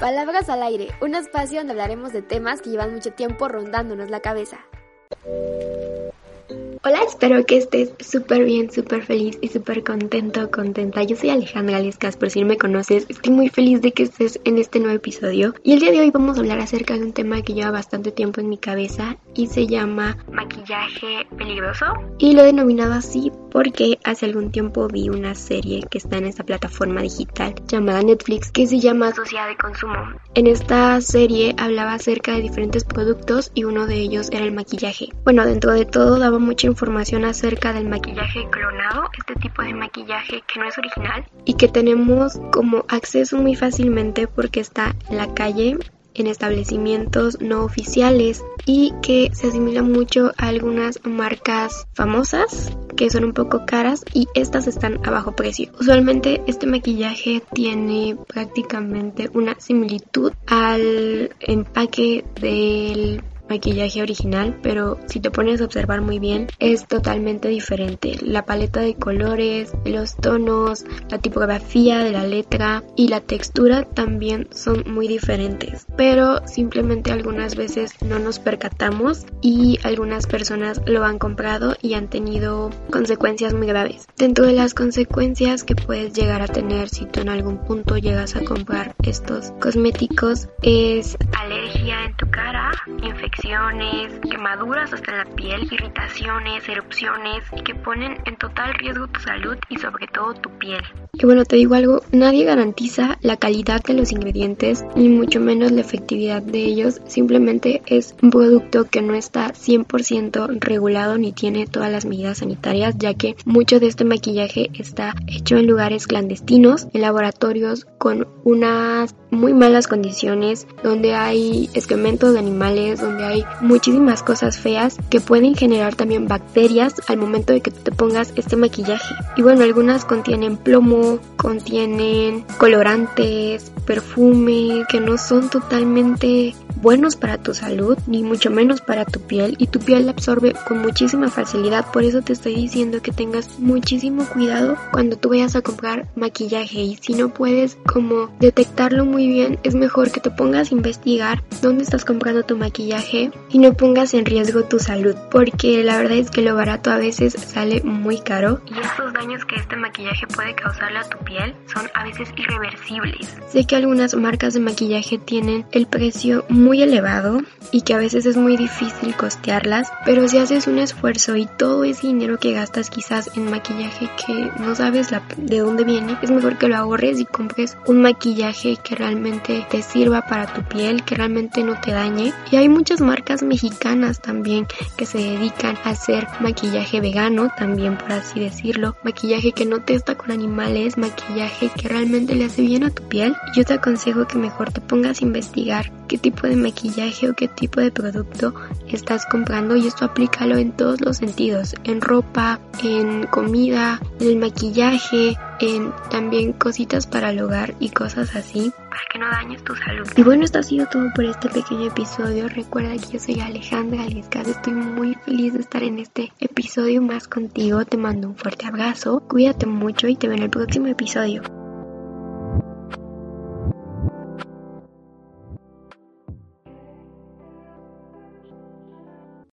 Palabras al aire, un espacio donde hablaremos de temas que llevan mucho tiempo rondándonos la cabeza. Hola, espero que estés súper bien, súper feliz y súper contento, contenta. Yo soy Alejandra Lescas, por si no me conoces, estoy muy feliz de que estés en este nuevo episodio. Y el día de hoy vamos a hablar acerca de un tema que lleva bastante tiempo en mi cabeza y se llama maquillaje peligroso. Y lo he denominado así porque hace algún tiempo vi una serie que está en esta plataforma digital llamada Netflix que se llama Sociedad de Consumo. En esta serie hablaba acerca de diferentes productos y uno de ellos era el maquillaje. Bueno, dentro de todo daba mucha información acerca del maquillaje clonado, este tipo de maquillaje que no es original y que tenemos como acceso muy fácilmente porque está en la calle en establecimientos no oficiales y que se asimila mucho a algunas marcas famosas que son un poco caras y estas están a bajo precio. Usualmente este maquillaje tiene prácticamente una similitud al empaque del maquillaje original, pero si te pones a observar muy bien es totalmente diferente. La paleta de colores, los tonos, la tipografía de la letra y la textura también son muy diferentes, pero simplemente algunas veces no nos percatamos y algunas personas lo han comprado y han tenido consecuencias muy graves. Dentro de las consecuencias que puedes llegar a tener si tú en algún punto llegas a comprar estos cosméticos es alergia en tu cara, infección quemaduras hasta la piel, irritaciones, erupciones que ponen en total riesgo tu salud y sobre todo tu piel. Y bueno, te digo algo, nadie garantiza la calidad de los ingredientes ni mucho menos la efectividad de ellos, simplemente es un producto que no está 100% regulado ni tiene todas las medidas sanitarias, ya que mucho de este maquillaje está hecho en lugares clandestinos, en laboratorios con unas muy malas condiciones, donde hay excrementos de animales, donde hay muchísimas cosas feas que pueden generar también bacterias al momento de que te pongas este maquillaje. Y bueno, algunas contienen plomo, contienen colorantes, perfume, que no son totalmente buenos para tu salud, ni mucho menos para tu piel, y tu piel la absorbe con muchísima facilidad. Por eso te estoy diciendo que tengas muchísimo cuidado cuando tú vayas a comprar maquillaje. Y si no puedes como detectarlo muy bien, es mejor que te pongas a investigar dónde estás comprando tu maquillaje y no pongas en riesgo tu salud, porque la verdad es que lo barato a veces sale muy caro. Y estos daños que este maquillaje puede causarle a tu piel son a veces irreversibles. Sé que algunas marcas de maquillaje tienen el precio muy elevado y que a veces es muy difícil costearlas, pero si haces un esfuerzo y todo ese dinero que gastas quizás en maquillaje que no sabes de dónde viene, es mejor que lo ahorres y compres un maquillaje que realmente te sirva para tu piel, que realmente no te dañe. Y hay muchas marcas mexicanas también que se dedican a hacer maquillaje vegano, también por así decirlo, maquillaje que no testa con animales, maquillaje que realmente le hace bien a tu piel. Yo te aconsejo que mejor te pongas a investigar qué tipo de maquillaje o qué tipo de producto estás comprando y esto aplícalo en todos los sentidos, en ropa, en comida, en el maquillaje, en también cositas para el hogar y cosas así para que no dañes tu salud. Y bueno, esto ha sido todo por este pequeño episodio. Recuerda que yo soy Alejandra Aliscas. Estoy muy feliz de estar en este episodio más contigo. Te mando un fuerte abrazo. Cuídate mucho y te veo en el próximo episodio.